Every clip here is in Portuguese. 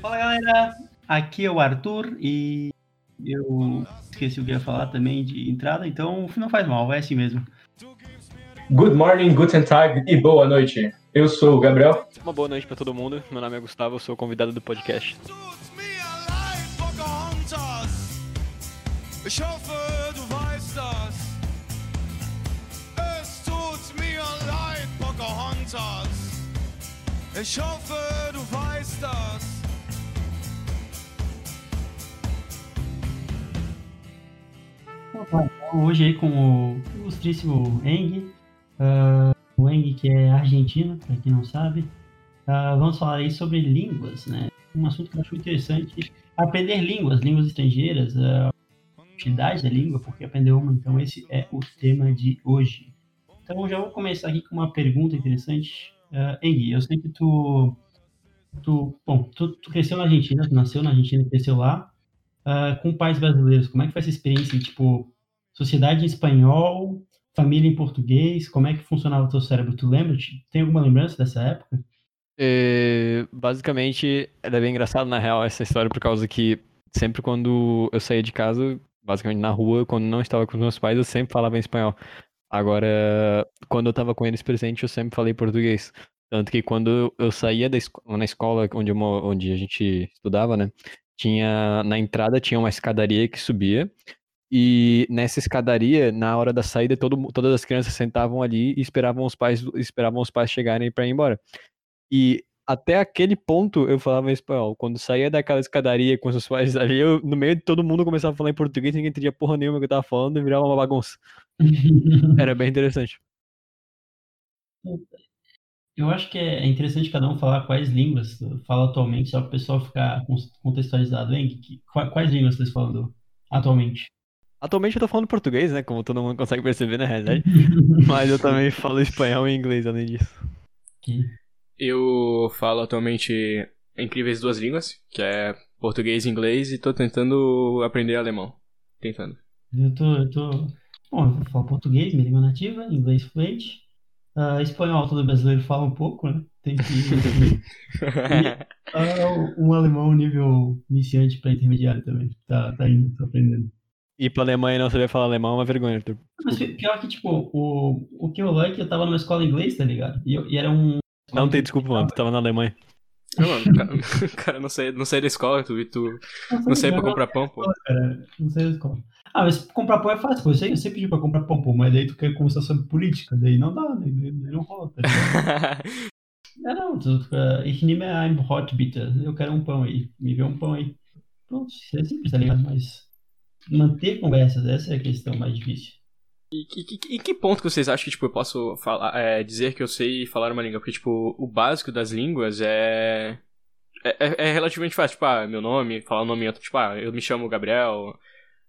Fala galera, aqui é o Arthur e eu esqueci o que ia falar também de entrada, então não faz mal, vai assim mesmo. Good morning, guten tag e boa noite. Eu sou o Gabriel. Uma boa noite para todo mundo. Meu nome é Gustavo, eu sou o convidado do podcast. Ich hoffe, du weißt das. Es tut mir leid, Pocahontas. Ich hoffe, das. Hoje aí com o ilustríssimo Eng, uh, o Eng que é argentino, para quem não sabe. Uh, vamos falar aí sobre línguas, né? Um assunto que eu acho interessante. Aprender línguas, línguas estrangeiras, uh, utilidade da língua, porque aprender uma, então esse é o tema de hoje. Então já vou começar aqui com uma pergunta interessante. Uh, Engui, eu sei que tu, tu bom, tu, tu, cresceu na Argentina, tu nasceu na Argentina, cresceu lá, uh, com pais brasileiros. Como é que foi essa experiência, tipo, sociedade em espanhol, família em português, como é que funcionava o teu cérebro? Tu lembra? Tem alguma lembrança dessa época? É, basicamente, era bem engraçado, na real, essa história, por causa que sempre quando eu saía de casa, basicamente na rua, quando não estava com os meus pais, eu sempre falava em espanhol. Agora, quando eu estava com eles presente, eu sempre falei português. Tanto que quando eu saía da escola, na escola onde, eu, onde a gente estudava, né? Tinha, na entrada tinha uma escadaria que subia. E nessa escadaria, na hora da saída, todo, todas as crianças sentavam ali e esperavam os pais, esperavam os pais chegarem para ir embora. E até aquele ponto eu falava em espanhol. Quando saía daquela escadaria com os pais ali, eu, no meio de todo mundo começava a falar em português, ninguém entendia porra nenhuma que eu tava falando e virava uma bagunça. Era bem interessante. Eu acho que é interessante cada um falar quais línguas fala atualmente, só para o pessoal ficar contextualizado. Hein? Quais línguas vocês falam atualmente? Atualmente eu tô falando português, né? Como todo mundo consegue perceber na realidade. Mas eu também falo espanhol e inglês além disso. Eu falo atualmente incríveis duas línguas, que é português e inglês, e tô tentando aprender alemão. Tentando. Eu tô. Eu tô... Bom, eu falo português, minha língua nativa, inglês fluente. Uh, espanhol, todo brasileiro fala um pouco, né? Tem que. e, uh, um alemão nível iniciante para intermediário também. Tá, tá indo, tá aprendendo. Ir pra Alemanha e não saber falar alemão é uma vergonha, Arthur. Mas pior que, tipo, o, o que eu like, eu tava numa escola inglês, tá ligado? E, eu, e era um, não tem desculpa, mano. Tu tava na Alemanha. Não, cara, cara não, sei, não sei da escola, tu, tu não sei pra comprar pão, pô. Cara, não da escola. Ah, mas comprar pão é fácil, pô. Eu sei, eu sei pedir pra comprar pão, pô, mas daí tu quer conversar sobre política, daí não dá, daí, daí não rola. Tá é, não, tu, uh, ich nehme ein hot bitte. Eu quero um pão aí, me vê um pão aí. Pronto, isso é simples, tá ligado? Mas manter conversas, essa é a questão mais difícil. E, e, e, que ponto que vocês acham que tipo, eu posso falar, é, dizer que eu sei falar uma língua? Porque, tipo, o básico das línguas é. É, é, é relativamente fácil. Tipo, ah, meu nome, falar o nome outro. Tipo, ah, eu me chamo Gabriel,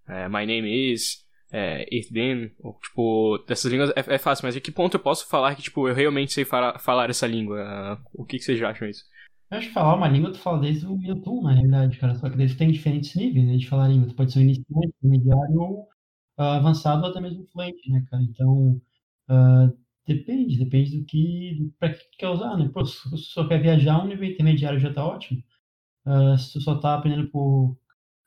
é, my name is, é, it been. Ou, tipo, dessas línguas é, é, fácil, mas em que ponto eu posso falar que, tipo, eu realmente sei falar, essa língua? O que, que vocês acham disso? Eu acho que falar uma língua tu fala desde o YouTube, na realidade, cara. Só que eles têm diferentes níveis né, de falar língua. Tu pode ser um iniciante, intermediário ou avançado ou até mesmo fluente, né, cara? Então, uh, depende, depende do que, para que quer usar, né? Pô, se tu só quer viajar, um nível intermediário já tá ótimo. Uh, se tu só tá aprendendo por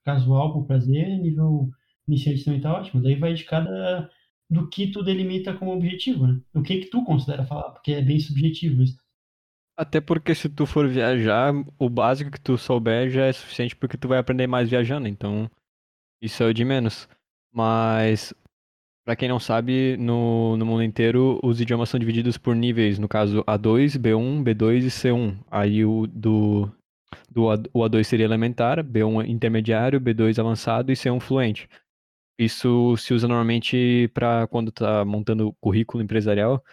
casual, por prazer, nível iniciante também tá ótimo. Daí vai de cada do que tu delimita como objetivo, né? O que que tu considera falar, porque é bem subjetivo isso. Até porque se tu for viajar, o básico que tu souber já é suficiente porque tu vai aprender mais viajando, então isso é o de menos. Mas, para quem não sabe, no, no mundo inteiro os idiomas são divididos por níveis, no caso A2, B1, B2 e C1. Aí o do, do o A2 seria elementar, B1 intermediário, B2 avançado e C1 fluente. Isso se usa normalmente para quando tá montando currículo empresarial,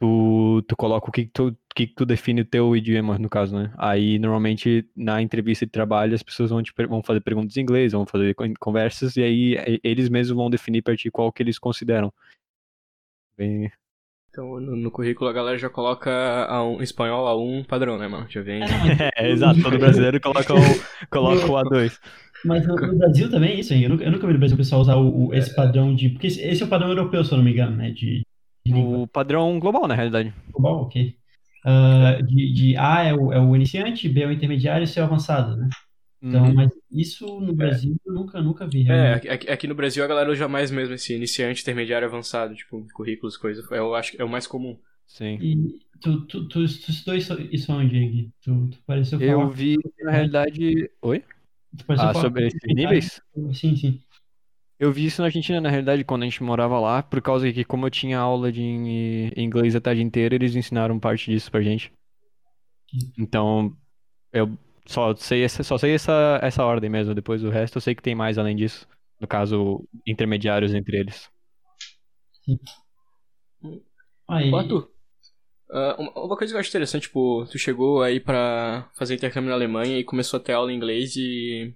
tu, tu coloca o que tu, que tu define o teu idioma, no caso, né? Aí, normalmente, na entrevista de trabalho, as pessoas vão, te, vão fazer perguntas em inglês, vão fazer conversas, e aí eles mesmos vão definir para ti qual que eles consideram. Bem... Então, no, no, currículo a galera já coloca a um, espanhol A1 padrão, né, mano? Já vem... é, exato, todo brasileiro coloca o, coloca o A2. Mas no, no, Brasil também é isso aí. Eu nunca, eu nunca vi no Brasil o pessoal usar o, o, esse padrão de. Porque esse, esse, é o padrão europeu, se eu não me engano, né? De, o padrão global, na realidade. Global, ok. uh, de, de A é o, é o iniciante, B é o intermediário e C é o avançado, né? Então, Uhum. mas isso no Brasil eu nunca, nunca vi. É, realmente. aqui, aqui no Brasil a galera usa mais mesmo esse iniciante, intermediário, avançado, tipo, currículos, coisas. Eu acho que é o mais comum. Sim. E tu, tu, tu, tu estudou isso, isso onde, Henrique? Tu, tu pareceu falar. Eu vi, na realidade. Oi? tu pareceu Ah, falar- sobre esses níveis? Sim, sim. Eu vi isso na Argentina, na realidade, quando a gente morava lá, por causa que, como eu tinha aula de in- inglês a tarde inteira, eles ensinaram parte disso pra gente. Então, eu só sei essa, só sei essa, essa ordem mesmo. Depois o resto eu sei que tem mais além disso. No caso, intermediários entre eles. Aí, Arthur, ah, uma, uma coisa que eu acho interessante, tipo, tu chegou aí pra fazer intercâmbio na Alemanha e começou a ter aula em inglês e.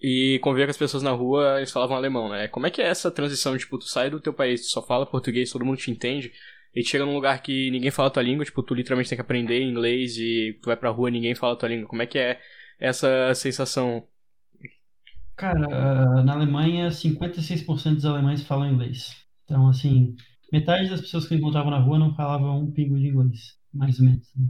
E conviver com as pessoas na rua, eles falavam alemão, né? Como é que é essa transição? Tipo, tu sai do teu país, tu só fala português, todo mundo te entende, e chega num lugar que ninguém fala a tua língua, tipo, tu literalmente tem que aprender inglês e tu vai pra rua ninguém fala a tua língua. Como é que é essa sensação? cara, ah, na Alemanha, 56% dos alemães falam inglês. Então, assim, metade das pessoas que eu encontrava na rua não falavam um pingo de inglês, mais ou menos. né?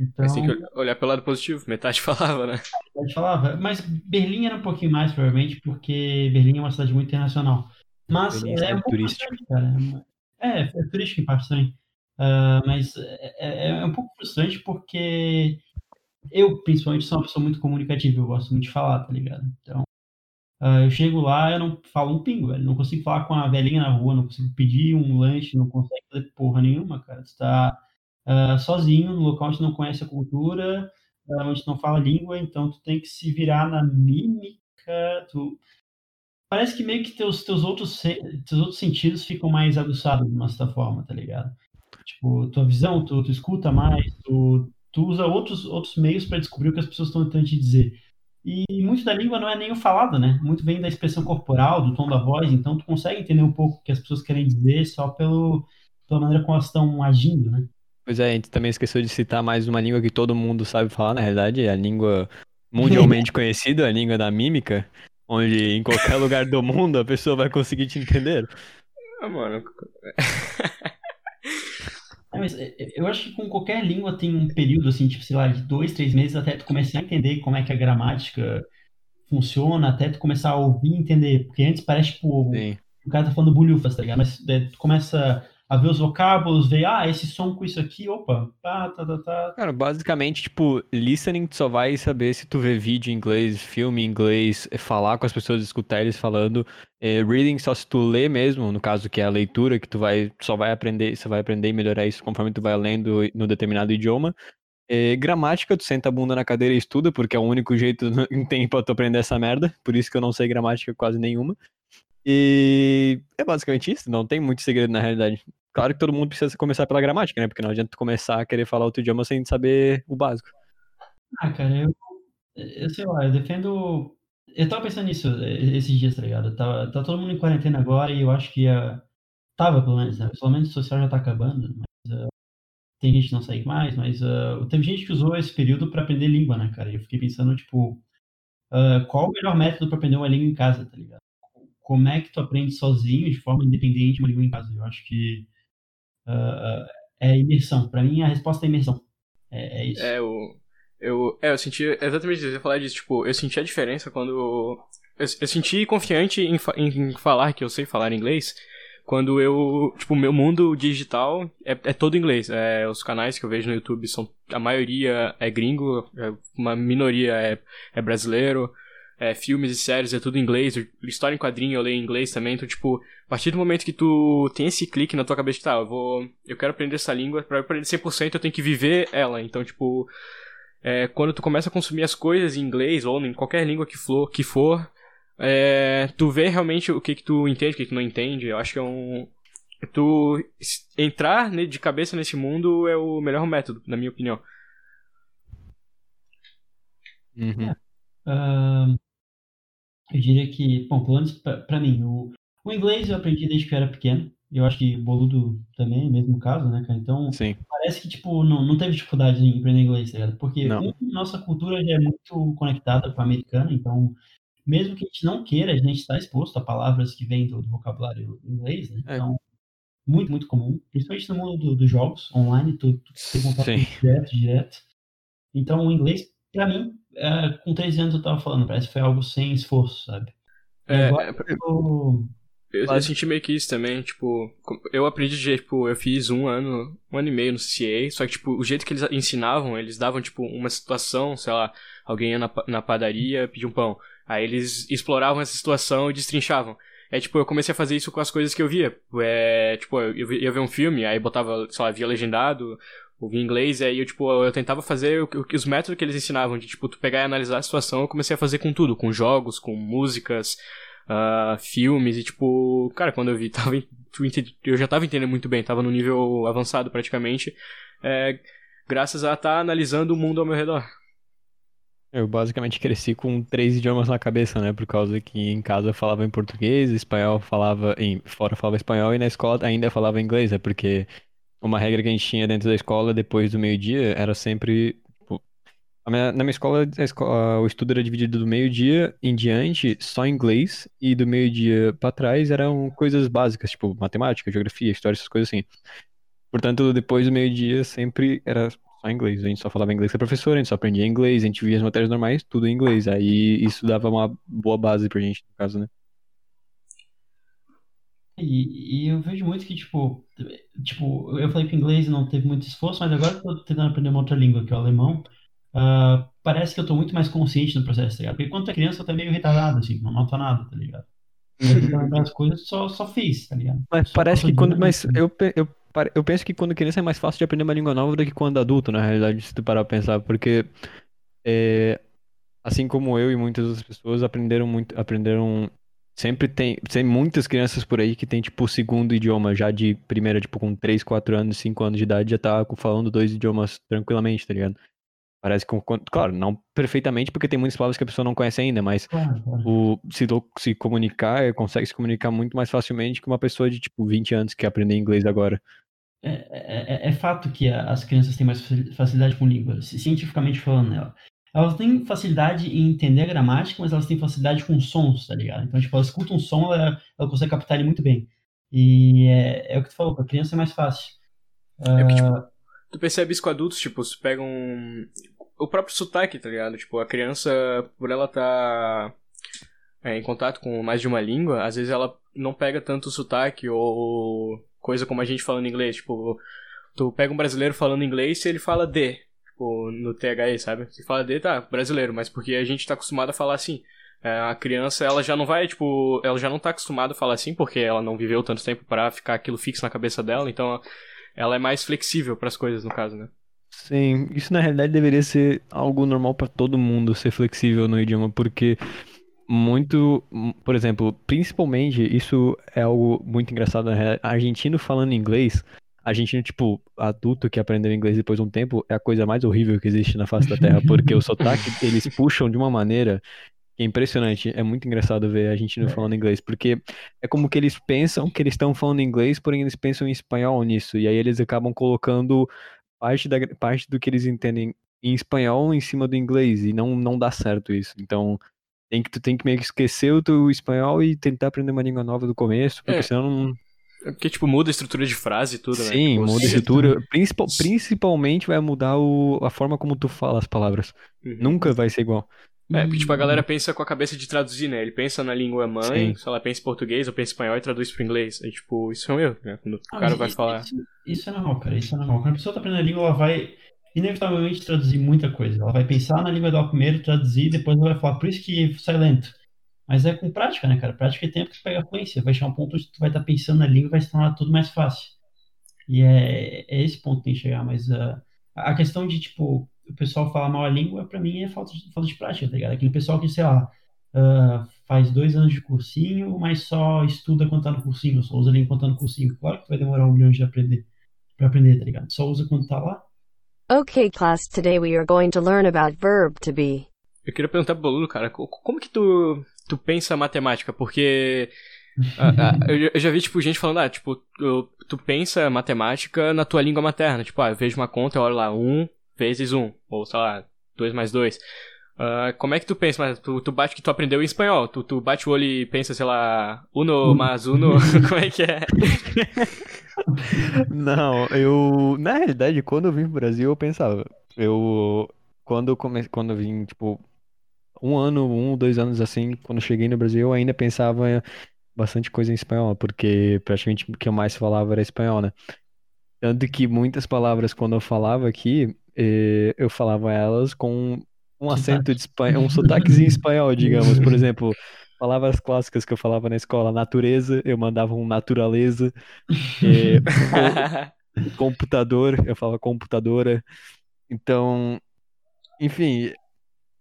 Então, Mas tem que olhar pelo lado positivo, metade falava, né? pode falar, mas Berlim era um pouquinho mais, provavelmente, porque Berlim é uma cidade muito internacional. Mas é é, cidade um pouco turística. frustrante, cara. É, é turística em parte também. Ah, mas é, é- é um pouco frustrante porque eu, principalmente, sou uma pessoa muito comunicativa, eu gosto muito de falar, tá ligado? Então, ah, eu chego lá, eu não falo um pingo, velho. Não consigo falar com a velhinha na rua, não consigo pedir um lanche, não consigo fazer porra nenhuma, cara. Tu tá ah, sozinho no local onde não conhece a cultura, ah, onde não fala a língua, então tu tem que se virar na mímica, tu... Parece que meio que teus, teus, outros, teus outros sentidos ficam mais aguçados de uma certa forma, tá ligado? Tipo, tua visão, tu, tu escuta mais, tu, tu usa outros, outros meios para descobrir o que as pessoas estão tentando te dizer. E muito da língua não é nem o falado, né? Muito vem da expressão corporal, do tom da voz, então tu consegue entender um pouco o que as pessoas querem dizer só pelo, pela maneira como elas estão agindo, né? Pois é, a gente também esqueceu de citar mais uma língua que todo mundo sabe falar, na realidade, é a língua mundialmente conhecida, a língua da mímica, onde em qualquer lugar do mundo a pessoa vai conseguir te entender. Ah, mano. É, mas é, é, eu acho que com qualquer língua tem um período, assim, tipo, sei lá, de dois, três meses até tu começar a entender como é que a gramática funciona, até tu começar a ouvir e entender. Porque antes parece, tipo, Sim. o cara tá falando bulhufas, tá ligado? Mas daí tu começa a ver os vocábulos, ver, ah, esse som com isso aqui, opa, tá, tá, tá, tá. Cara, basicamente, tipo, listening tu só vai saber se tu vê vídeo em inglês, filme em inglês, é falar com as pessoas, escutar eles falando. É, reading só se tu lê mesmo, no caso que é a leitura, que tu vai, só vai aprender, você vai aprender e melhorar isso conforme tu vai lendo no determinado idioma. É, gramática, tu senta a bunda na cadeira e estuda, porque é o único jeito em tempo pra tu aprender essa merda. Por isso que eu não sei gramática quase nenhuma. E é basicamente isso, não tem muito segredo na realidade. Claro que todo mundo precisa começar pela gramática, né? Porque não adianta começar a querer falar outro idioma sem saber o básico. Ah, cara, eu, eu sei lá, eu defendo. Eu tava pensando nisso eh, esses dias, tá ligado? Tá, tá todo mundo em quarentena agora e eu acho que a. Tava, pelo menos, né? O isolamento social já tá acabando, mas ah, tem gente que não segue mais, mas ah, teve gente que usou esse período pra aprender língua, né, cara? E eu fiquei pensando, tipo, ah, qual o melhor método pra aprender uma língua em casa, tá ligado? Como é que tu aprende sozinho, de forma independente, uma língua em casa? Eu acho que ah, é imersão. Pra mim, a resposta é imersão. É, é isso. É, eu, eu, é, eu senti exatamente isso. Eu ia falar disso, tipo, eu senti a diferença quando. Eu, eu senti confiante em, em falar que eu sei falar inglês quando eu. Tipo, meu mundo digital é, é todo inglês. É, os canais que eu vejo no YouTube são. A maioria é gringo, é, uma minoria é, é brasileiro. É, filmes e séries é tudo em inglês. História em quadrinho eu leio em inglês também. Então, tipo, a partir do momento que tu tem esse clique na tua cabeça de, tá, eu vou. Eu quero aprender essa língua, pra eu aprender 100% eu tenho que viver ela. Então, tipo. É, quando tu começa a consumir as coisas em inglês ou em qualquer língua que for, que for é, tu vê realmente o que que tu entende, o que que tu não entende. Eu acho que é um... Tu entrar ne- de cabeça nesse mundo é o melhor método, na minha opinião. Uhum. Ahn, eu diria que, bom, pelo menos pra, pra mim, o, o inglês eu aprendi desde que eu era pequeno. Eu acho que boludo também, mesmo caso, né, cara? Então, Sim. parece que, tipo, não, não teve dificuldade em aprender inglês, tá ligado? Porque, um, nossa cultura já é muito conectada com a americana, então, mesmo que a gente não queira, a gente está exposto a palavras que vêm do, do vocabulário inglês, né? É. Então, muito, muito comum, principalmente no mundo do, dos jogos online, tu, tu tem contato direto, direto. Então, o inglês, pra mim, é, com 13 anos eu tava falando, parece que foi algo sem esforço, sabe? E É, agora, é, eu- Eu, eu senti meio que isso também, tipo, eu aprendi de jeito, tipo, eu fiz um ano, um ano e meio no CCA, só que, tipo, o jeito que eles ensinavam, eles davam, tipo, uma situação, sei lá, alguém ia na, na padaria pedir um pão. Aí eles exploravam essa situação e destrinchavam. É, tipo, eu comecei a fazer isso com as coisas que eu via. É, tipo, eu eu ia ver um filme, aí botava, sei lá, via legendado, ouvia inglês, e aí eu, tipo, eu tentava fazer os métodos que eles ensinavam, de, tipo, tu pegar e analisar a situação, eu comecei a fazer com tudo, com jogos, com músicas, ah, filmes e tipo, cara, quando eu vi, tava, eu já tava entendendo muito bem, tava no nível avançado praticamente, é, graças a estar analisando o mundo ao meu redor. Eu basicamente cresci com três idiomas na cabeça, né? Por causa que em casa eu falava em português, espanhol falava em fora falava espanhol e na escola ainda falava inglês, é porque uma regra que a gente tinha dentro da escola depois do meio-dia era sempre tipo, minha- na minha escola, escola, o estudo era dividido do meio-dia em diante só em inglês e do meio-dia pra trás eram coisas básicas, tipo matemática, geografia, história, essas coisas assim. Portanto, depois do meio-dia sempre era só inglês. A gente só falava inglês com a professora, a gente só aprendia inglês, a gente via as matérias normais, tudo em inglês. Aí isso dava uma boa base pra gente, no caso, né? E, e eu vejo muito que, tipo, tipo, eu falei que o inglês não teve muito esforço, mas agora que eu tô tentando aprender uma outra língua, que é o alemão, ah, parece que eu tô muito mais consciente no processo, tá ligado? Porque quando tu é criança eu tô meio retardado, assim, não nota nada, tá ligado? Eu tentando lembrar as coisas, só, só fiz, tá ligado? Mas Só parece que quando. Mas eu, eu, eu penso que quando criança é mais fácil de aprender uma língua nova do que quando adulto, na realidade, se tu parar pra pensar. Porque. é, assim como eu e muitas outras pessoas aprenderam muito. Aprenderam. Sempre tem, tem muitas crianças por aí que tem, tipo, o segundo idioma, já de primeira, tipo, com 3, 4 anos, 5 anos de idade, já tá falando dois idiomas tranquilamente, tá ligado? Parece que, claro, não perfeitamente, porque tem muitas palavras que a pessoa não conhece ainda, mas o, se, se comunicar, consegue se comunicar muito mais facilmente que uma pessoa de, tipo, 20 anos que aprende inglês agora. É, é- é- é fato que as crianças têm mais facil- facilidade com línguas, ci- cientificamente falando, né? Elas têm facilidade em entender a gramática, mas elas têm facilidade com sons, tá ligado? Então, tipo, ela escuta um som, ela, ela consegue captar ele muito bem. E é, é o que tu falou, pra criança é mais fácil. É porque, tipo, tu percebe isso com adultos, tipo, se pega um. O próprio sotaque, tá ligado? Tipo, a criança, por ela tá é, em contato com mais de uma língua, às vezes ela não pega tanto o sotaque ou coisa como a gente falando inglês. Tipo, tu pega um brasileiro falando inglês e ele fala D, tipo, no THE, sabe? Se fala D, tá, brasileiro, mas porque a gente tá acostumado a falar assim. É, a criança, ela já não vai, tipo, ela já não tá acostumada a falar assim, porque ela não viveu tanto tempo pra ficar aquilo fixo na cabeça dela, então ela é mais flexível pras coisas, no caso, né? Sim, isso na realidade deveria ser algo normal pra todo mundo ser flexível no idioma, porque muito, por exemplo, principalmente isso é algo muito engraçado realidade. Argentino falando inglês, argentino tipo adulto que aprendeu inglês depois de um tempo é a coisa mais horrível que existe na face da Terra, porque o sotaque eles puxam de uma maneira que é impressionante. É muito engraçado ver argentino falando inglês, porque é como que eles pensam que eles estão falando inglês, porém eles pensam em espanhol nisso, e aí eles acabam colocando parte, da, parte do que eles entendem em espanhol em cima do inglês, e não, não dá certo isso. Então, tem que, tu tem que meio que esquecer o teu espanhol e tentar aprender uma língua nova do começo, porque É. senão não. É Porque, tipo, muda a estrutura de frase e tudo, né? Sim, Tipo, muda a estrutura. Principal, principalmente vai mudar o, a forma como tu fala as palavras. Uhum. Nunca vai ser igual. É, porque, tipo, a galera pensa com a cabeça de traduzir, né? Ele pensa na língua mãe, Sim. se ela pensa em português ou pensa em espanhol e traduz pro inglês. Aí, tipo, isso é um erro, né? Quando o Ah, cara vai isso- falar. Isso, isso é normal, cara. Isso é normal. Quando a pessoa tá aprendendo a língua, ela vai inevitavelmente traduzir muita coisa. Ela vai pensar na língua dela primeiro, traduzir, depois ela vai falar. Por isso que sai lento. Mas é com prática, né, cara? Prática é tempo que tu pega a fluência. Vai chegar um ponto onde tu vai estar pensando na língua e vai se tornar tudo mais fácil. E é, é esse ponto que tem que chegar. Mas ah, a questão de, tipo, o pessoal falar mal a língua, pra mim, é falta de, falta de prática, tá ligado? Aquele pessoal que, sei lá, ah, faz dois anos de cursinho, mas só estuda quando tá no cursinho, só usa a língua quando tá no cursinho. Claro que vai demorar um milhão de aprender, pra aprender, tá ligado? Só usa quando tá lá. Okay, class, today we are going to learn about verb to be. Eu queria perguntar pro Boludo, cara, co- como que tu, tu pensa matemática? Porque ah, ah, eu, já- vi, tipo, gente falando, ah, tipo, tu, tu pensa matemática na tua língua materna. Tipo, ah, eu vejo uma conta, eu olho lá, um vezes um, ou sei lá, dois mais dois. Ah, como é que tu pensa? Mas tu, tu bate que tu aprendeu em espanhol. Tu, tu bate o olho e pensa, sei lá, uno mais uno. como é que é? Não, eu. Na realidade, quando eu vim pro Brasil, eu pensava. Eu. Quando eu come... quando eu vim, tipo, um ano, um, dois anos assim, quando eu cheguei no Brasil, eu ainda pensava bastante coisa em espanhol, porque praticamente o que eu mais falava era espanhol, né? Tanto que muitas palavras, quando eu falava aqui, eh, eu falava elas com um acento de espanhol, um sotaquezinho espanhol, digamos. Por exemplo, palavras clássicas que eu falava na escola, natureza, eu mandava um naturaleza. eh, co- computador, eu falava computadora. Então, enfim,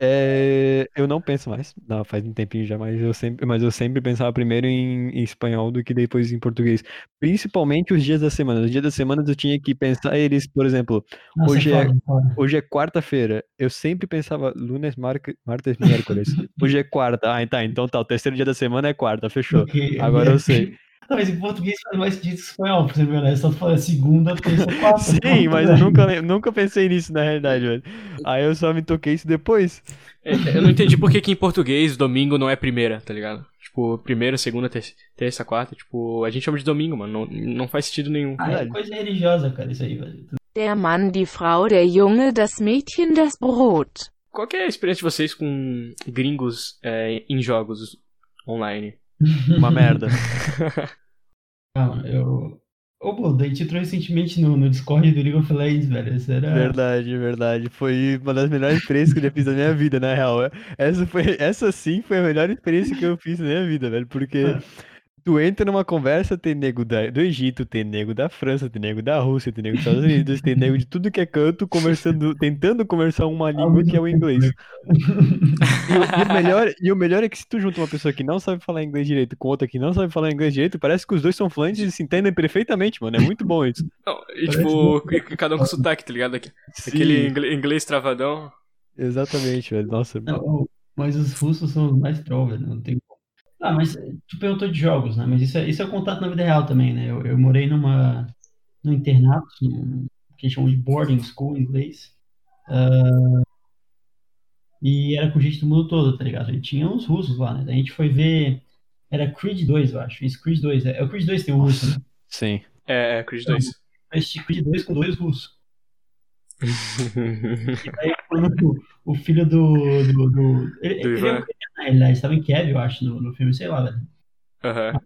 é, eu não penso mais. Não, faz um tempinho já, mas eu sempre, mas eu sempre pensava primeiro em, em espanhol do que depois em português. Principalmente os dias da semana. Os dias das semanas eu tinha que pensar eles, por exemplo, Nossa, Hoje é- foda. hoje é quarta-feira. Eu sempre pensava lunes, martes, miércoles. Hoje é quarta. Ah, tá. Então tá. O terceiro dia da semana é quarta. Fechou. Agora eu sei. Mas em português faz mais sentido que espanhol, pra você ver, né? Só fala segunda, terça, quarta. Sim, pronto, mas eu nunca, nunca pensei nisso na realidade, velho. Aí eu só me toquei isso depois. É, Eu não entendi por que, que em português domingo não é primeira, tá ligado? Tipo, primeira, segunda, ter- terça, quarta. Tipo, a gente chama de domingo, mano. Não, não faz sentido nenhum. Ah, é coisa religiosa, cara, isso aí, velho. Der Mann, die Frau, der Junge, das Mädchen, das Brot. Qual que é a experiência de vocês com gringos é, em jogos online? Uma merda. Calma, eu. Ô, Blue, daí te entrou recentemente no, no Discord do League of Legends, velho. Era. Verdade, verdade. Foi uma das melhores experiências que eu já fiz na minha vida, na real. Essa foi, essa sim foi a melhor experiência que eu fiz na minha vida, velho. Porque tu entra numa conversa, tem nego da, do Egito, tem nego da França, tem nego da Rússia, tem nego dos Estados Unidos, tem nego de tudo que é canto, conversando, tentando conversar uma língua que é o inglês. E, o- e o melhor, e o melhor é que se tu junta uma pessoa que não sabe falar inglês direito com outra que não sabe falar inglês direito, parece que os dois são fluentes e se entendem perfeitamente, mano. É muito bom isso. Não, e tipo, cada um com sotaque, tá ligado? Aquele Sim, inglês travadão. exatamente, velho. Nossa, Não, mas os russos são os mais troll, velho. Não tem como. Ah, mas tu perguntou de jogos, né? Mas isso é, isso é contato na vida real também, né? Eu, eu morei numa, num internato, num, que chamam de boarding school em inglês. Ah, e era com gente do mundo todo, tá ligado? E tinha uns russos lá, né? Daí a gente foi ver. Era Creed 2, eu acho. Isso, Creed 2. É, é o Creed 2 que tem um russo, né? sim. É, é, Creed 2. Assisti Creed 2 com dois russos. Quando o filho do. do, do ele, Do ele, estava em Kiev, eu acho, no, no filme, sei lá, velho. Aham.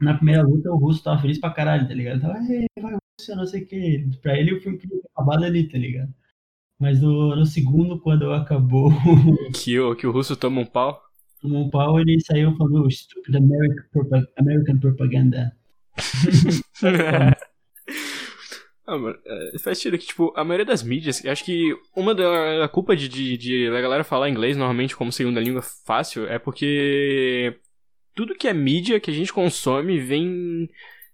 Na primeira luta, o russo tava feliz pra caralho, tá ligado? Ele tava, "Ei, vai, Rússia, não sei o que. Pra ele, o filme tinha acabado ali, tá ligado? Mas no, no segundo, quando acabou Que, o, que o russo toma um pau. o pau, ele saiu falando stupid American, American propaganda. Ah, é, faz sentido que, tipo, a maioria das mídias, acho que uma da culpa de, de, de a galera falar inglês normalmente como segunda língua fácil é porque tudo que é mídia que a gente consome vem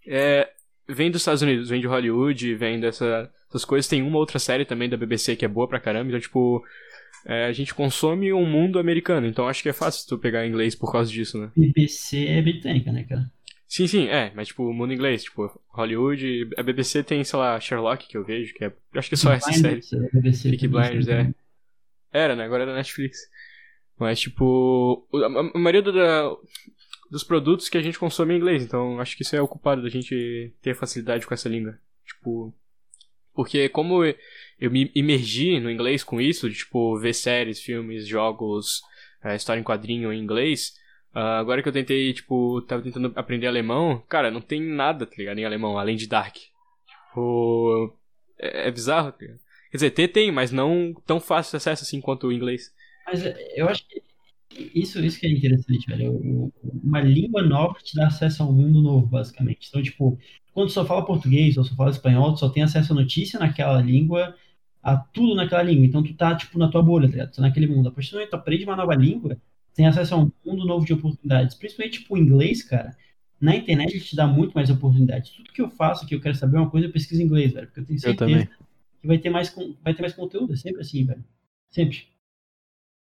é, vem dos Estados Unidos, vem de Hollywood, vem dessa, dessas coisas. Tem uma outra série também da BBC que é boa pra caramba, então, tipo, é, a gente consome um mundo americano, então acho que é fácil tu pegar inglês por causa disso, né? BBC é britânica, né, cara? Sim, sim, é, mas tipo, o mundo inglês, tipo, Hollywood, a BBC tem, sei lá, Sherlock que eu vejo, que é, acho que é só essa série. Blinders, é BBC, Peaky Blinders, também. é. Era, né? Agora é da Netflix. Mas, tipo, a, maioria da- dos produtos que a gente consome é em inglês, então acho que isso é o culpado da gente ter facilidade com essa língua. Tipo, porque como eu- eu me imergi no inglês com isso, de, tipo, ver séries, filmes, jogos, eh, história em quadrinho em inglês, ah, agora que eu tentei, tipo, tava tentando aprender alemão, cara, não tem nada, tá ligado, em alemão, além de Dark. Tipo, é, é bizarro, tá? Quer dizer, ter tem, mas não tão fácil de acesso assim quanto o inglês. Mas é, eu acho que isso, isso que é interessante, velho. Uma língua nova te dá acesso a um mundo novo, basicamente. Então, tipo, quando só fala português ou só fala espanhol, tu só tem acesso a notícia naquela língua, a tudo naquela língua. Então, tu tá, tipo, na tua bolha, tá ligado? Tu tá naquele mundo. A partir do momento que tu aprende uma nova língua, tem acesso a um mundo novo de oportunidades. Principalmente, tipo, o inglês, cara. Na internet ele te dá muito mais oportunidades. Tudo que eu faço, que eu quero saber uma coisa, eu pesquiso em inglês, velho. Porque eu tenho Eu certeza também. que vai ter mais, vai ter mais conteúdo. É sempre assim, velho. Sempre.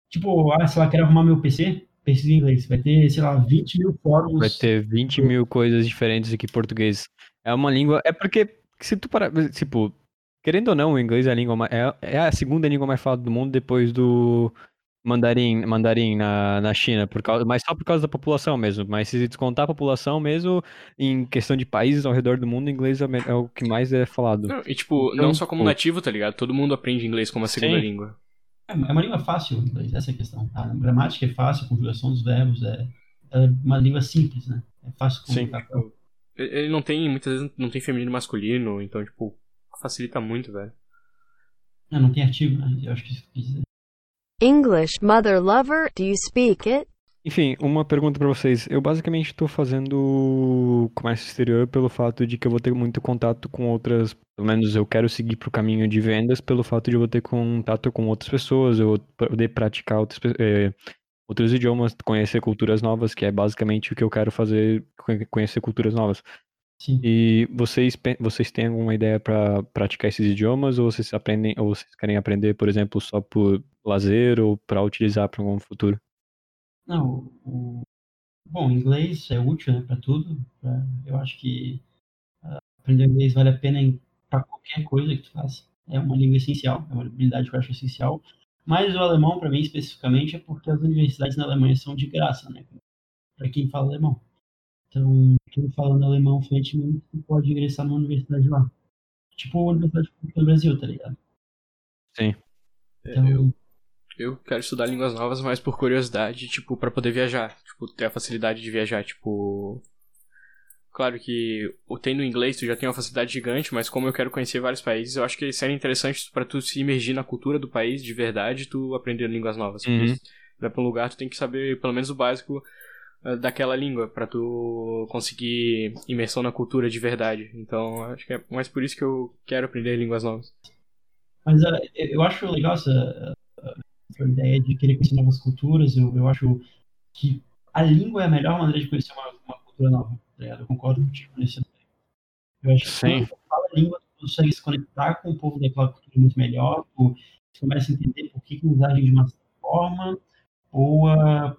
Tipo, ah, sei lá, quero arrumar meu PC, pesquisa em inglês. Vai ter, sei lá, 20 mil fóruns. Vai ter 20 mil coisas diferentes aqui em português. É uma língua. É porque, se tu parar. Tipo, querendo ou não, o inglês é a língua mais. É, é a segunda língua mais falada do mundo depois do mandarim, mandarim na, na China, por causa, mas só por causa da população mesmo. Mas se descontar a população mesmo, em questão de países ao redor do mundo, inglês é, me- é o que mais é falado. Não, e tipo, Então, não só como tipo- nativo, tá ligado? Todo mundo aprende inglês como a segunda Sim. língua. É é uma língua fácil, o inglês, essa é a questão. A gramática é fácil, a conjugação dos verbos é, é uma língua simples, né? É fácil de Sim. comunicar. Ele não tem, muitas vezes, não tem feminino e masculino, então, tipo, facilita muito, velho. Não, não tem artigo, né? Eu acho que isso quis dizer. English, mother lover, do you speak it? Enfim, uma pergunta pra vocês. Eu basicamente tô fazendo comércio exterior pelo fato de que eu vou ter muito contato com outras, pelo menos eu quero seguir pro caminho de vendas pelo fato de eu vou ter contato com outras pessoas, eu poder praticar outros, eh, outros idiomas, conhecer culturas novas, que é basicamente o que eu quero fazer, conhe- conhecer culturas novas. Sim. E vocês, vocês têm alguma ideia pra praticar esses idiomas ou vocês aprendem ou vocês querem aprender, por exemplo, só por lazer ou pra utilizar para algum futuro? Não, o, bom, inglês é útil, né, para tudo. pra- eu acho que ah, aprender inglês vale a pena para qualquer coisa que tu faça. É uma língua essencial, é uma habilidade que eu acho essencial. Mas o alemão, para mim especificamente, é porque as universidades na Alemanha são de graça, né, para quem fala alemão. Então, quem falando alemão fluentemente, tu pode ingressar numa universidade lá. Tipo a Universidade Pública do Brasil, tá ligado? Sim. Então, Eu, eu quero estudar línguas novas, mas por curiosidade, tipo, pra poder viajar. Tipo, ter a facilidade de viajar, tipo... Claro que o tendo inglês tu já tem uma facilidade gigante, mas como eu quero conhecer vários países, eu acho que seria interessante pra tu se imergir na cultura do país de verdade, tu aprender línguas novas. Uhum. Porque vai pra um lugar, tu tem que saber pelo menos o básico daquela língua pra tu conseguir imersão na cultura de verdade. Então, acho que é mais por isso que eu quero aprender línguas novas. Mas ah, eu acho legal essa, essa ideia de querer conhecer novas culturas. Eu, eu acho que a língua é a melhor maneira de conhecer uma, uma cultura nova. tá? Eu concordo contigo nesse aspecto. Eu acho que Sim. quando tu fala a língua, tu consegue se conectar com o povo daquela cultura muito melhor. Tu, tu começa a entender por que, que eles agem de uma certa forma ou ah,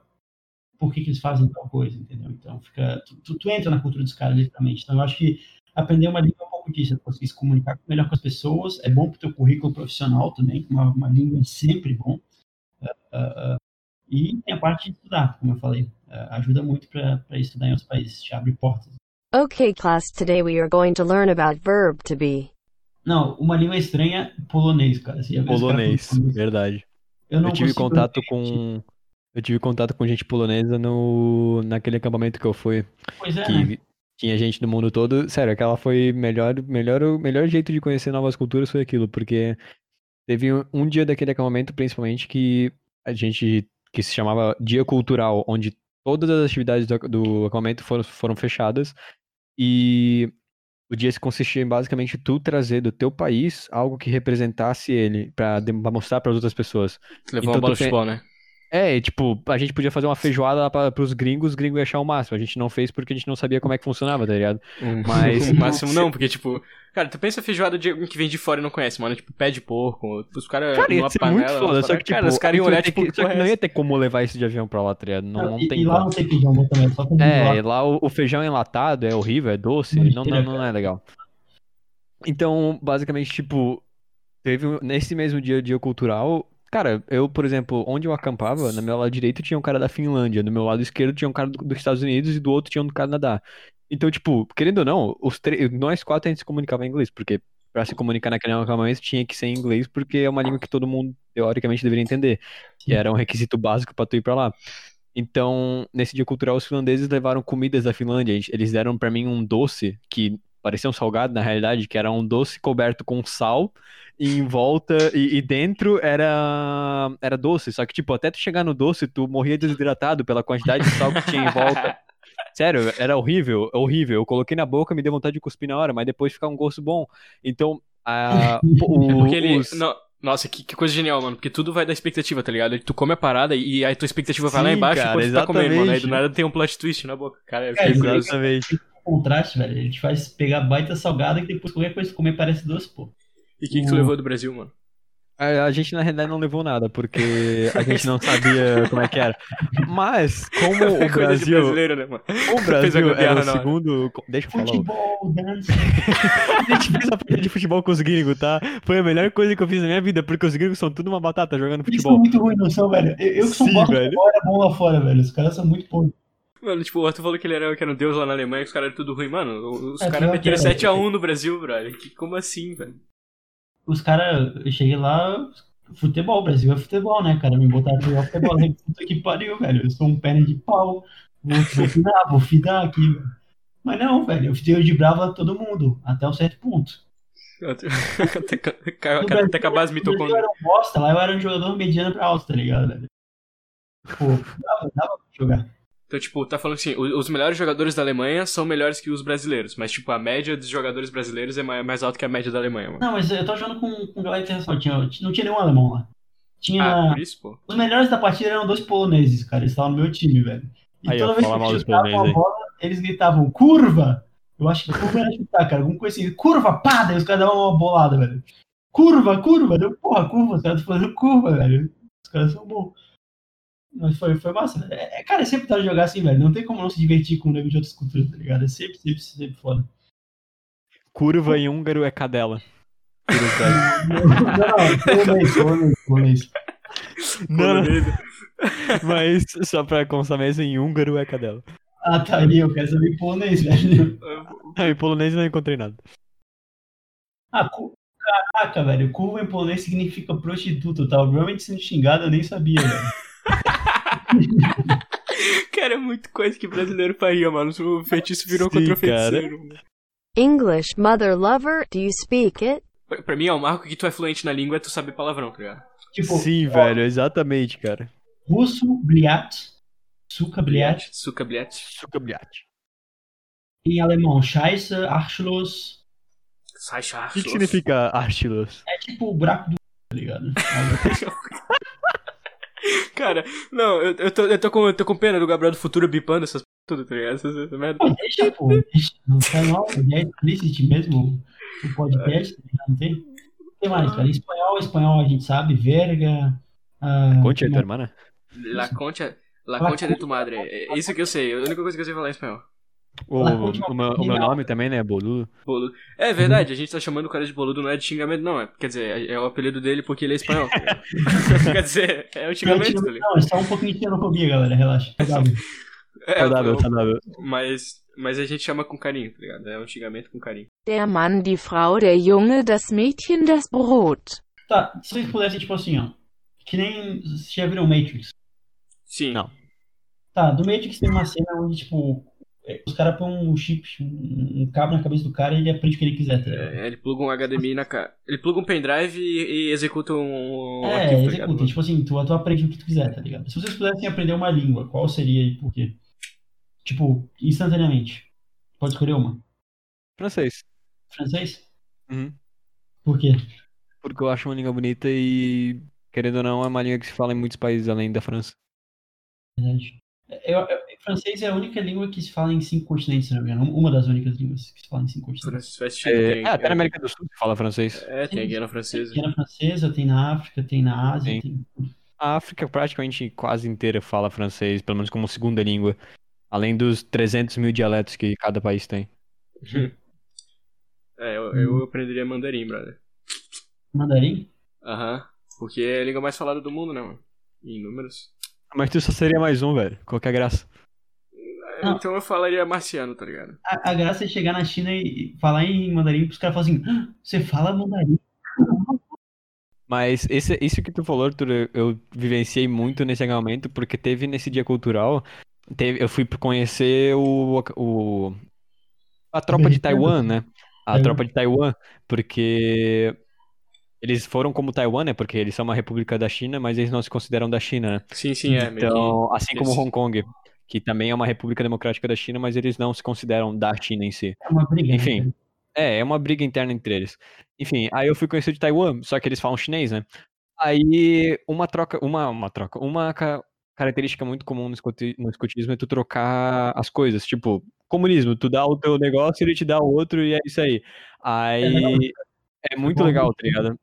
por que, que eles fazem tal coisa, entendeu? Então, fica, tu, tu, tu entra na cultura dos caras, literalmente. Então, eu acho que aprender uma língua é um pouco disso, é conseguir se comunicar melhor com as pessoas, é bom para o teu currículo profissional também, uma, uma língua é sempre bom. Ah, ah, e tem a parte de estudar, como eu falei, Ah, ajuda muito para estudar em outros países, te abre portas. Okay, class, today we are going to learn about verb to be. Não, uma língua estranha, polonês, cara. Você Polonês, falando polonês? verdade. Eu não Eu tive contato entender. com. Eu tive contato com gente polonesa no, naquele acampamento que eu fui, Pois é, né? que tinha gente do mundo todo. Sério, aquela foi melhor, melhor, o melhor jeito de conhecer novas culturas foi aquilo, porque teve um, um dia daquele acampamento, principalmente, que a gente, que se chamava Dia Cultural, onde todas as atividades do, do acampamento foram, foram fechadas e o dia se consistia em basicamente tu trazer do teu país algo que representasse ele, pra mostrar para outras pessoas. Levar Então uma bola de futebol, né? É, tipo, a gente podia fazer uma feijoada lá pra, pros gringos, os gringos iam achar o máximo. A gente não fez porque a gente não sabia como é que funcionava, tá ligado? Mas- o máximo não, porque, tipo, cara, tu pensa feijoada de alguém que vem de fora e não conhece, mano. Tipo, pé de porco, os caras Cara, ia ser panela. muito foda, só que, tipo, cara, os caras iam olhar, tipo, que- só que não ia ter como levar isso de avião pra lá, tá ligado? Não, não e, tem e lá como. não tem feijão bom também, só com É, lá. e lá o, o feijão enlatado é horrível, é doce, Não não, não, é legal. Então, basicamente, tipo, teve um- nesse mesmo dia, dia cultural, cara, eu, por exemplo, onde eu acampava, no meu lado direito tinha um cara da Finlândia, no meu lado esquerdo tinha um cara do- dos Estados Unidos e do outro tinha um do Canadá. Então, tipo, querendo ou não, os nós quatro a gente se comunicava em inglês, porque pra se comunicar naquele acampamento tinha que ser em inglês, porque é uma língua que todo mundo teoricamente deveria entender, e era um requisito básico pra tu ir pra lá. Então, nesse dia cultural, os finlandeses levaram comidas da Finlândia. Eles- deram pra mim um doce que parecia um salgado, na realidade, que era um doce coberto com sal e em volta e, e dentro era era doce. Só que tipo, até tu chegar no doce, tu morria desidratado pela quantidade de sal que tinha em volta. Sério, era horrível, horrível. Eu coloquei na boca, me deu vontade de cuspir na hora, mas depois fica um gosto bom. Então, a, o, É porque ele. os- não, nossa, que, que coisa genial, mano. Porque tudo vai da expectativa, tá ligado? Tu come a parada e aí tua expectativa vai lá embaixo cara, enquanto tu tá comendo, mano. Aí do nada tem um plot twist na boca. Cara, eu É, fiquei curioso. Exatamente. O contraste, velho, ele te faz pegar baita salgada que depois qualquer coisa que comer parece doce, pô. E o que, que tu O- levou do Brasil, mano? A, a gente, na realidade, não levou nada, porque a gente não sabia como é que era. Mas, como o Coisa de Brasil. brasileiro, né, mano? O a Brasil era o segundo. Deixa eu falar. o- Futebol, dança. A gente fez essa partida de futebol com os gringos, tá? Foi a melhor coisa que eu fiz na minha vida, porque os gringos são tudo uma batata jogando Eles são futebol. muito ruins, não são, velho? Eu, eu que sou Sim, bom velho. futebol, era bom lá fora, velho. Os caras são muito bons. Mano, tipo, o Arthur falou que ele era, que era um deus lá na Alemanha e os caras eram tudo ruim. Mano, os É, caras que meteram é, 7x1 no Brasil, brother. Que, como assim, velho? Os caras, eu cheguei lá, futebol, Brasil é futebol, né, cara? Me botaram pra jogar futebol, né? puta que pariu, velho. Eu sou um perna de pau. Vou, vou fidar, vou fidar aqui, velho. Mas não, velho, eu fiz de bravo a todo mundo, até um certo ponto. até, até, No até Brasil, acabar as Brasil mitocôndrias. eu era um bosta, lá eu era um jogador mediano pra alto, tá ligado, velho? Pô, dava, dava pra jogar. Então, tipo, tá falando assim, os melhores jogadores da Alemanha são melhores que os brasileiros, mas, tipo, a média dos jogadores brasileiros é mais, alta que a média da Alemanha, mano. Não, mas eu tô jogando com, com galera internacional, tinha, não tinha nenhum alemão lá. Tinha. Ah, por isso, pô. Os melhores da partida eram dois poloneses, cara. Eles estavam no meu time, velho. E Aí, toda vez que eles chutavam a bola, eles gritavam, curva! Eu acho que curva era chutar, cara. Alguma coisa assim, curva, pá! Daí os caras davam uma bolada, velho. Curva, curva! Deu, porra, curva, os caras estão fazendo curva, velho. Os caras são bons. Mas foi, foi massa. É, cara, é sempre tá jogar assim, velho. Não tem como não se divertir com o nego de outras culturas, tá ligado? É sempre, sempre, sempre foda. Curva em húngaro é cadela. Não, não, polonês, não, não, mas só pra constar mesmo, em húngaro é cadela. Ah, tá aí, eu quero saber polonês, velho. Ah, em polonês eu não encontrei nada. Ah, cu... caraca, velho. Curva em polonês significa prostituta. Eu tava realmente sendo xingado, eu nem sabia, velho. Cara, é muito coisa que brasileiro faria, mano. O feitiço virou Sim, contra o cara. feiticeiro. English, mother lover, do you speak it? Pra, pra mim, é o marco que tu é fluente na língua é tu saber palavrão, tá ligado? Tipo, Sim, ó, velho, exatamente, cara. Russo, bliat. Suka, bliat. Suca bilhete. Sucabliate. Em alemão, Scheiße, Arschloss. Sai O que, significa Archilus? É tipo o buraco do tá ligado? Cara, não, eu, eu, tô, eu, tô com, eu tô com pena do Gabriel do Futuro bipando essas p- tudo, tá ligado? Essas, essas merda. Pô, deixa, pô. Deixa. Não tá mal, é explicit mesmo o podcast, tá ligado? Não tem? O que mais, cara? Espanhol, espanhol a gente sabe. Verga. ah, Conte, que tua irmã? La concha, la La concha de tu madre. É isso que eu sei, é a única coisa que eu sei falar em espanhol. O, o, meu, o meu nome também, né? Boludo. Boludo. É verdade, a gente tá chamando o cara de boludo, não é de xingamento, não. É, quer dizer, é, é o apelido dele porque ele é espanhol. tá quer dizer, é um xingamento, tá ligado? Não, é só um pouquinho de xenofobia, galera. Relaxa. É, Saudável, eu- saudável. mas, mas a gente chama com carinho, tá ligado? É um xingamento com carinho. Der Mann, die Frau, der Junge, das Mädchen, das Brot. Tá, se vocês pudessem, tipo assim, ó. Que nem. Vocês já viram Matrix? Sim. Não. Tá, do Matrix tem uma cena onde, tipo. É, Os caras põem um chip, um, um cabo na cabeça do cara e ele aprende o que ele quiser, tá ligado? É, ele pluga um HDMI na cara. Ele pluga um pendrive e, e executa um. um É, arquivo, tá executa. ligado? Tipo assim, tu, tu aprende o que tu quiser, tá ligado? Se vocês pudessem aprender uma língua, qual seria e por quê? Tipo, instantaneamente. Pode escolher uma. Francês. Francês? Uhum. Por quê? Porque eu acho uma língua bonita e, querendo ou não, é uma língua que se fala em muitos países além da França. Verdade. Eu, eu- francês é a única língua que se fala em cinco continentes, se não me engano. Uma das únicas línguas que se fala em cinco continentes. É, tem- é, até na América do Sul se fala francês. É, tem a Guiana Francesa. Tem na francesa, tem na África, tem na Ásia, Sim. tem. A África praticamente quase inteira fala francês, pelo menos como segunda língua. Além dos 300 mil dialetos que cada país tem. É, eu, eu aprenderia mandarim, brother. Mandarim? Aham. Porque é a língua mais falada do mundo, né, mano? Em números. Mas tu só seria mais um, velho. Qualquer graça. Não. Então eu falaria marciano, tá ligado? A, a graça é chegar na China e falar em mandarim pros caras falarem assim: "Ah, você fala mandarim? Mas esse, isso que tu falou, Arthur, eu, eu vivenciei muito nesse acampamento, porque teve nesse dia cultural, teve, eu fui conhecer o, o a tropa de. Taiwan, né? A Taiwan. tropa de Taiwan, porque eles foram como Taiwan, né? Porque eles são uma república da China, mas eles não se consideram da China, né? Sim, sim, é. meio Então, assim como Hong Kong, que também é uma república democrática da China, mas eles não se consideram da China em si. É uma briga. Enfim. É, é uma briga interna entre eles. Enfim, aí eu fui conhecer de Taiwan, só que eles falam chinês, né? Aí uma troca, uma, uma troca, uma ca- característica muito comum no, escuti- no escutismo é tu trocar as coisas, tipo, comunismo, tu dá o teu negócio, ele te dá o outro e é isso aí. Aí é muito legal, tá ligado?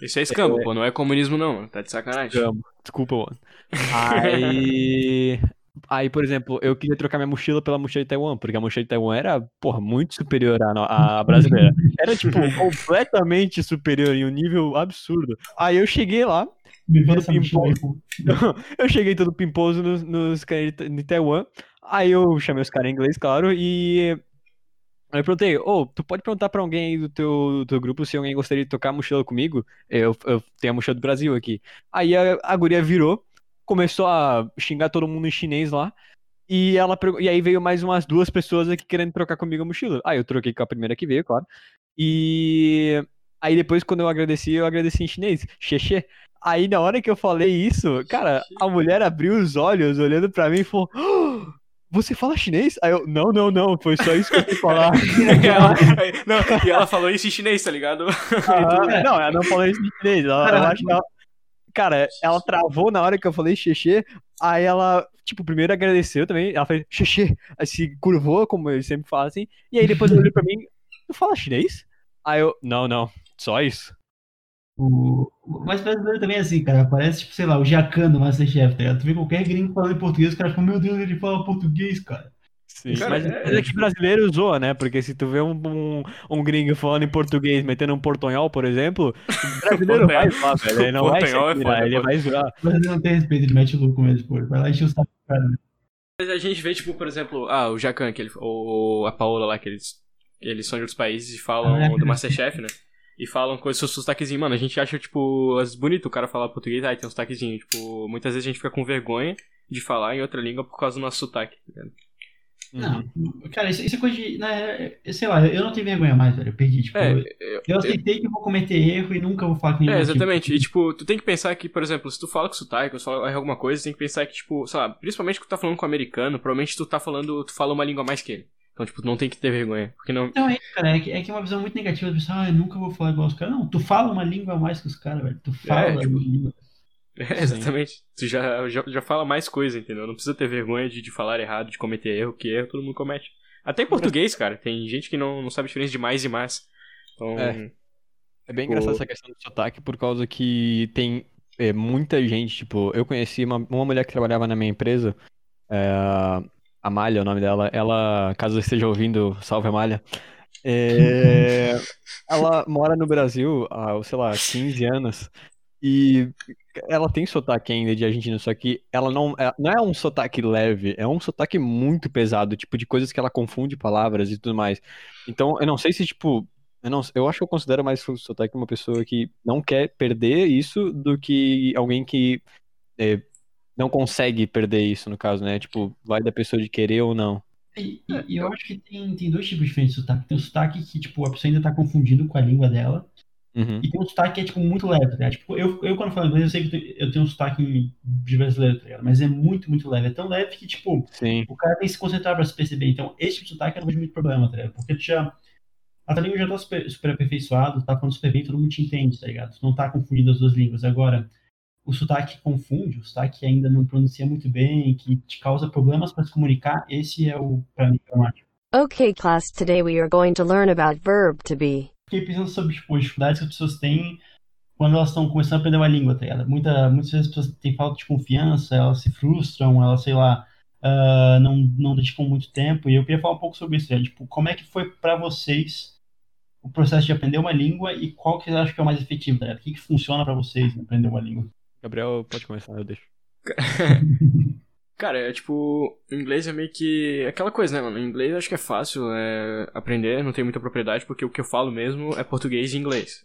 Isso é escambo, pô. Não é comunismo, não. Tá de sacanagem. Amo. Desculpa, mano. Aí Aí, por exemplo, eu queria trocar minha mochila pela mochila de Taiwan, porque a mochila de Taiwan era, porra, muito superior à, à brasileira. Era, tipo, completamente superior em um nível absurdo. Aí eu cheguei lá, Todo pô. eu cheguei todo pimposo nos, nos caras de Taiwan. Aí eu chamei os caras em inglês, claro, e aí eu perguntei, ô, tu pode perguntar pra alguém aí do teu, do teu grupo se alguém gostaria de tocar a mochila comigo? Eu, eu tenho a mochila do Brasil aqui. Aí a, a guria virou, começou a xingar todo mundo em chinês lá. E ela e aí veio mais umas duas pessoas aqui querendo trocar comigo a mochila. Aí eu troquei com a primeira que veio, claro. E aí depois, quando eu agradeci, eu agradeci em chinês. Xexê. Aí na hora que eu falei isso, cara, a mulher abriu os olhos olhando pra mim e falou: "Ah, Você fala chinês? Aí eu, não, não, não, foi só isso que eu fui falar. E ela, não, e ela falou isso em chinês, tá ligado? Ah, não, ela não falou isso em chinês. Ela, ela- cara, ela travou na hora que eu falei xexê. Aí ela, tipo, primeiro agradeceu também. Ela fez xexê. Aí se curvou, como eles sempre fazem. E aí depois olhou pra mim: Tu fala chinês? Aí eu, não, não, só isso. O... Mas brasileiro também é assim, cara. Parece, tipo, sei lá, o Jacan do Masterchef, tá ligado? Tu vê qualquer gringo falando em português, os caras falam, meu Deus, ele fala português, cara. Sim, Cara, mas é- é que brasileiro zoa, né? Porque se tu vê um, um, um gringo falando em português, metendo um portonhol, por exemplo, o brasileiro vai zoar, velho. Ele não vai se é ele vai zoar. O brasileiro não tem respeito, ele mete o louco mesmo, pô. Vai lá encher o saco do cara. Mas a gente vê, tipo, por exemplo, ah, o Jacan, que ele, ou a Paola lá, que eles, eles são de outros países e falam Ah, é. do Masterchef, né? E falam com esse sotaquezinho. Mano, a gente acha, tipo, às vezes bonito o cara falar português, aí tem um sotaquezinho. Tipo, muitas vezes a gente fica com vergonha de falar em outra língua por causa do nosso sotaque. tá ligado? Não, cara, isso, isso é coisa de. Né, sei lá, eu não tenho vergonha mais, velho. Eu perdi. Tipo, É, eu, eu aceitei que eu vou cometer erro e nunca vou falar que nem É, exatamente. E, tipo, tu tem que pensar que, por exemplo, se tu fala com sotaque ou se fala alguma coisa, tem que pensar que, tipo, sei lá, principalmente que tu tá falando com um americano, provavelmente tu tá falando, tu fala uma língua mais que ele. Então, tipo, não tem que ter vergonha. Porque não. Não, é, cara, é que, é que é uma visão muito negativa. Tu pensa, ah, eu nunca vou falar igual os caras. Não, tu fala uma língua a mais que os caras, velho. Tu fala tipo, uma língua. É, exatamente. Tu já, já, já fala mais coisa, entendeu? Não precisa ter vergonha de, de falar errado, de cometer erro, que erro todo mundo comete. Até em português, cara. Tem gente que não, não sabe a diferença de mais e mais. Então. É. É bem engraçado O- essa questão do sotaque por causa que tem é, muita gente, tipo, eu conheci uma, uma mulher que trabalhava na minha empresa, é, a Malha, é o nome dela, ela, caso você esteja ouvindo, salve Amália, é, ela mora no Brasil há, sei lá, 15 anos e ela tem sotaque ainda de argentino, só que ela não, é- não é um sotaque leve, é um sotaque muito pesado, tipo, de coisas que ela confunde palavras e tudo mais. Então, eu não sei se, tipo, eu, não, eu acho que eu considero mais o sotaque uma pessoa que não quer perder isso do que alguém que é, não consegue perder isso, no caso, né? Tipo, vai da pessoa de querer ou não. E- e eu acho que tem, tem dois tipos diferentes de sotaque. Tem o sotaque que, tipo, a pessoa ainda tá confundindo com a língua dela. Uhum. E tem um sotaque que é, tipo, muito leve, né? Tipo, eu, eu quando falo inglês, eu sei que eu tenho, um sotaque de brasileiro, tá ligado? Mas é muito, muito leve. É tão leve que, tipo, Sim. o cara tem que se concentrar pra se perceber. Então, esse tipo de sotaque eu não vejo muito problema, tá ligado? Porque tu já. A tua língua já tá super, super aperfeiçoado, tá falando super bem, todo mundo te entende, tá ligado? Tu não tá confundindo as duas línguas. Agora, o sotaque que confunde, o sotaque que ainda não pronuncia muito bem, que te causa problemas pra se comunicar, esse é o, pra mim, problemático. Okay, class, today we are going to learn about verb to be. Fiquei pensando sobre tipo, as dificuldades que as pessoas têm quando elas estão começando a aprender uma língua, tá ligado? Muita, muitas vezes as pessoas têm falta de confiança, elas se frustram, elas, sei lá, ah, não, não dedicam muito tempo. E eu queria falar um pouco sobre isso, né? Tipo, como é que foi pra vocês o processo de aprender uma língua e qual que vocês acham que é o mais efetivo, tá ligado? O que, que funciona pra vocês em aprender uma língua? Gabriel, pode começar, eu deixo. Cara, é tipo, inglês é meio que aquela coisa, né, mano? Inglês acho que é fácil é, aprender, não tem muita propriedade, porque o que eu falo mesmo é português e inglês.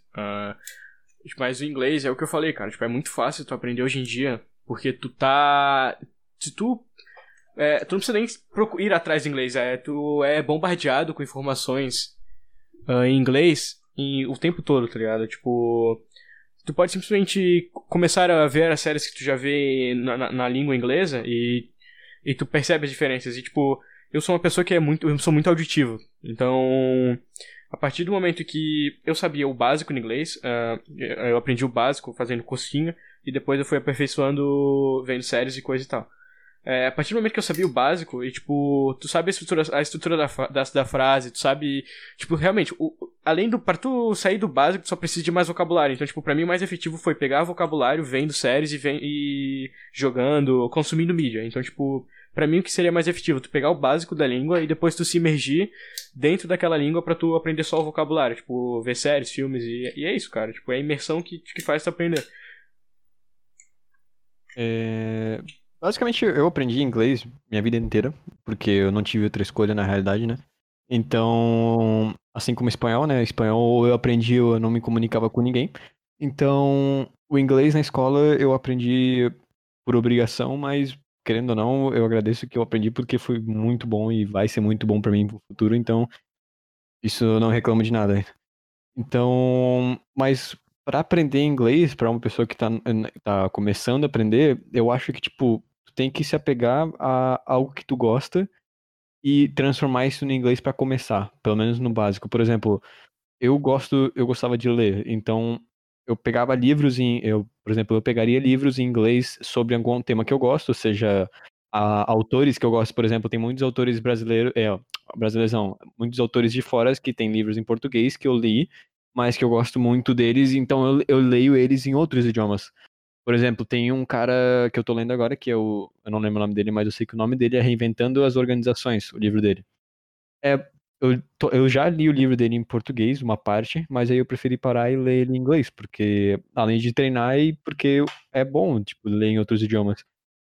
Tipo, mas o inglês é o que eu falei, cara. Tipo, é muito fácil tu aprender hoje em dia, porque tu tá. Se tu. é, tu não precisa nem ir atrás do inglês, é, tu é bombardeado com informações ah, em inglês em- o tempo todo, tá ligado? Tipo. Tu pode simplesmente começar a ver as séries que tu já vê na, na- na língua inglesa e, e tu percebe as diferenças. E, tipo, eu sou uma pessoa que é muito. Eu sou muito auditivo. Então, a partir do momento que eu sabia o básico em inglês, ah, eu aprendi o básico fazendo cursinho e depois eu fui aperfeiçoando vendo séries e coisa e tal. É, a partir do momento que eu sabia o básico, e tipo, tu sabe a estrutura, a estrutura da, da, da frase, tu sabe. Tipo, realmente, o, além do. Pra tu sair do básico, tu só precisa de mais vocabulário. Então, tipo, pra mim o mais efetivo foi pegar vocabulário, vendo séries e, ven- e jogando, consumindo mídia. Então, tipo, Pra mim, o que seria mais efetivo? Tu pegar o básico da língua e depois tu se imergir dentro daquela língua pra tu aprender só o vocabulário. Tipo, ver séries, filmes e, e é isso, cara. Tipo, é a imersão que, que faz tu aprender. É, Basicamente, eu aprendi inglês minha vida inteira, porque eu não tive outra escolha na realidade, né? Então, assim como espanhol, né? Espanhol eu aprendi, eu não me comunicava com ninguém. Então, o inglês na escola eu aprendi por obrigação, mas querendo ou não, eu agradeço que eu aprendi porque foi muito bom e vai ser muito bom pra mim no futuro, então isso eu não reclamo de nada. Então, mas pra aprender inglês, pra uma pessoa que tá, tá começando a aprender, eu acho que, tipo, tu tem que se apegar a algo que tu gosta e transformar isso no inglês pra começar, pelo menos no básico. Por exemplo, eu gosto, eu gostava de ler, então eu pegava livros em, eu, por exemplo, eu pegaria livros em inglês sobre algum tema que eu gosto, seja a, autores que eu gosto, por exemplo, tem muitos autores brasileiros, é, brasileiros muitos autores de fora que têm livros em português que eu li, mas que eu gosto muito deles, então eu, eu leio eles em outros idiomas. Por exemplo, tem um cara que eu tô lendo agora, que é o. Eu não lembro o nome dele, mas eu sei que o nome dele é Reinventando as Organizações, o livro dele. É, eu, tô, eu já li o livro dele em português, uma parte, mas aí eu preferi parar e ler ele em inglês, porque além de treinar e porque é bom, tipo, ler em outros idiomas.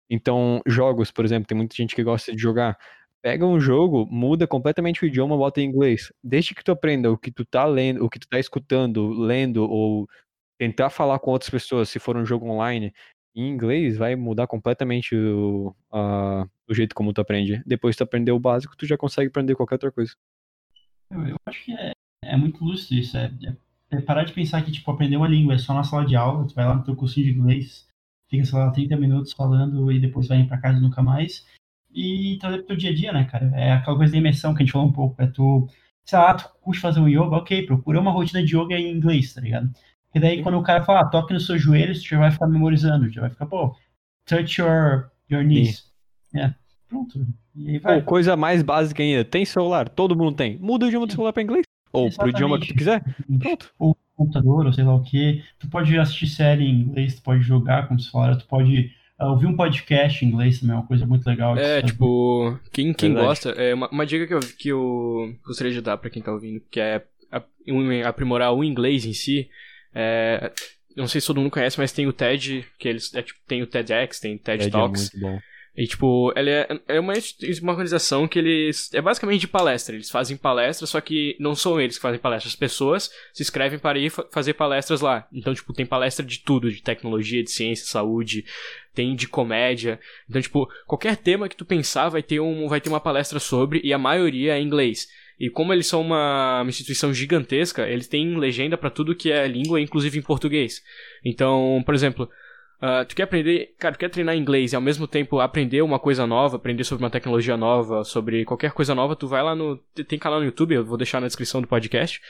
Então, jogos, por exemplo, tem muita gente que gosta de jogar. Pega um jogo, muda completamente o idioma, bota em inglês. Desde que tu aprenda o que tu tá lendo, o que tu tá escutando, lendo ou tentar falar com outras pessoas, se for um jogo online, em inglês, vai mudar completamente o, a, o jeito como tu aprende. Depois tu aprender o básico, tu já consegue aprender qualquer outra coisa. Eu, eu acho que é, é muito lúcido isso. É, é, é, parar de pensar que, tipo, aprender uma língua é só na sala de aula, tu vai lá no teu cursinho de inglês, fica, sei lá, 30 minutos falando e depois vai ir pra casa nunca mais. E trazer pro teu dia a dia, né, cara? É aquela coisa da imersão que a gente falou um pouco. É tu, sei lá, tu curte fazer um yoga, ok, procura uma rotina de yoga em inglês, tá ligado? E daí, quando o cara fala, ah, toque nos seus joelhos, você já vai ficar memorizando, já vai ficar, pô, touch your, your knees. É, pronto. E aí vai. Ou coisa mais básica ainda, tem celular, todo mundo tem. Muda o idioma do celular pra inglês. Ou Exatamente. pro idioma que tu quiser. Pronto. Ou computador, ou sei lá o que. Tu pode assistir série em inglês, tu pode jogar como se fora, tu pode uh, ouvir um podcast em inglês também, é uma coisa muito legal. É, tipo, quem, quem gosta, é uma, uma dica que eu, que eu gostaria de dar pra quem tá ouvindo, que é aprimorar o inglês em si, é, não sei se todo mundo conhece, mas tem o TED, que eles é, tipo, tem o TEDx, tem TED, TED é Talks. É muito bom. E, tipo, ele é, é uma, uma organização que eles. É basicamente de palestra. Eles fazem palestras, só que não são eles que fazem palestras. As pessoas se inscrevem para ir fa fazer palestras lá. Então, tipo, tem palestra de tudo: de tecnologia, de ciência, saúde, tem de comédia. Então, tipo, qualquer tema que tu pensar vai ter, um, vai ter uma palestra sobre, e a maioria é em inglês. E como eles são uma, uma instituição gigantesca, eles têm legenda para tudo que é língua, inclusive em português. Então, por exemplo, uh, tu quer aprender, cara, tu quer treinar inglês e ao mesmo tempo aprender uma coisa nova, aprender sobre uma tecnologia nova, sobre qualquer coisa nova, tu vai lá no. Tem canal no YouTube, eu vou deixar na descrição do podcast.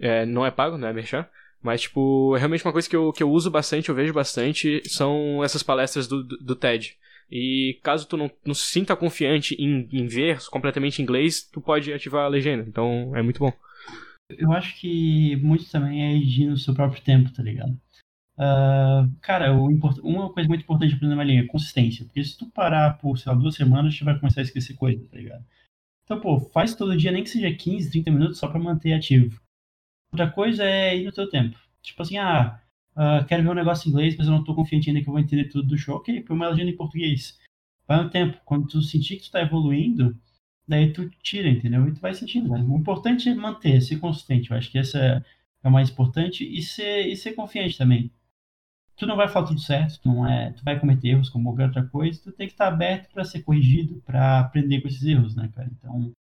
É, não é pago, né, Merchan? Mas, tipo, é realmente uma coisa que eu, que eu uso bastante, eu vejo bastante, são essas palestras do, do, do TED. E caso tu não, não se sinta confiante em, em ver completamente em inglês, tu pode ativar a legenda. Então é muito bom. Eu acho que muito também é ir no seu próprio tempo, tá ligado? Uh, cara, o uma coisa muito importante aprender uma língua é consistência. Porque se tu parar por, sei lá, duas semanas, tu vai começar a esquecer coisa, tá ligado? Então, pô, faz todo dia, nem que seja 15, 30 minutos, só pra manter ativo. Outra coisa é ir no teu tempo. Tipo assim, ah, uh, quero ver um negócio em inglês, mas eu não estou confiante ainda que eu vou entender tudo do show. Ok, põe uma legenda em português. Vai um tempo. Quando tu sentir que tu está evoluindo, daí tu tira, entendeu? E tu vai sentindo. Né? O importante é manter, ser consistente. Eu acho que essa é, o mais importante. E ser, e ser confiante também. Tu não vai falar tudo certo, tu, não é, tu vai cometer erros como qualquer outra coisa, tu tem que estar aberto para ser corrigido, para aprender com esses erros, né, cara? Então,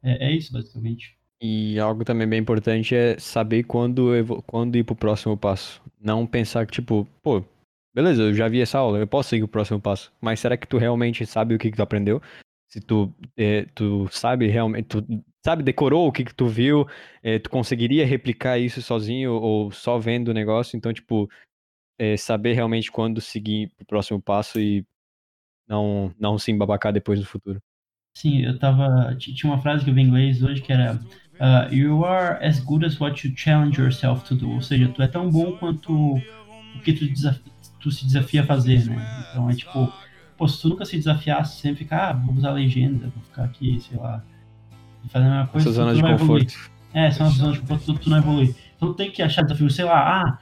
é, é isso, basicamente. E algo também bem importante é saber quando, quando ir pro próximo passo. Não pensar que, tipo, pô, beleza, eu já vi essa aula, eu posso seguir o próximo passo. Mas será que tu realmente sabe o que, que tu aprendeu? Se tu, é, tu sabe realmente, tu sabe, decorou o que, que tu viu, é, tu conseguiria replicar isso sozinho ou só vendo o negócio? Então, tipo, é, saber realmente quando seguir pro próximo passo e não, não se embabacar depois no futuro. Sim, eu tava. Tinha uma frase que eu vi em inglês hoje que era Uh, you are as good as what you challenge yourself to do. Ou seja, tu é tão bom quanto o que tu, tu se desafia a fazer, né? Então é tipo, pô, se tu nunca se desafiasse, sempre ficar, ah, vou usar legenda, vou ficar aqui, sei lá, fazendo a mesma coisa. Essa zona de vai evoluir. conforto. É, são as zonas de conforto, tu, tu não evolui. Então tem que achar desafio, sei lá, ah,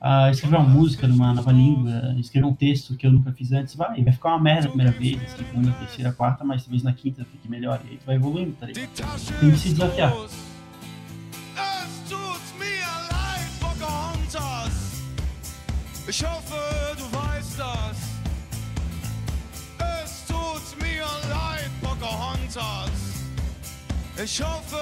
ah, escrever uma música numa nova língua, escrever um texto que eu nunca fiz antes, vai, vai ficar uma merda a primeira vez, a segunda, terceira, quarta, mas talvez na quinta fique melhor, e aí tu vai evoluindo, tá ligado? Tem que se desafiar. Ich hoffe, du weißt das. Es tut mir leid, Pocahontas. Ich hoffe,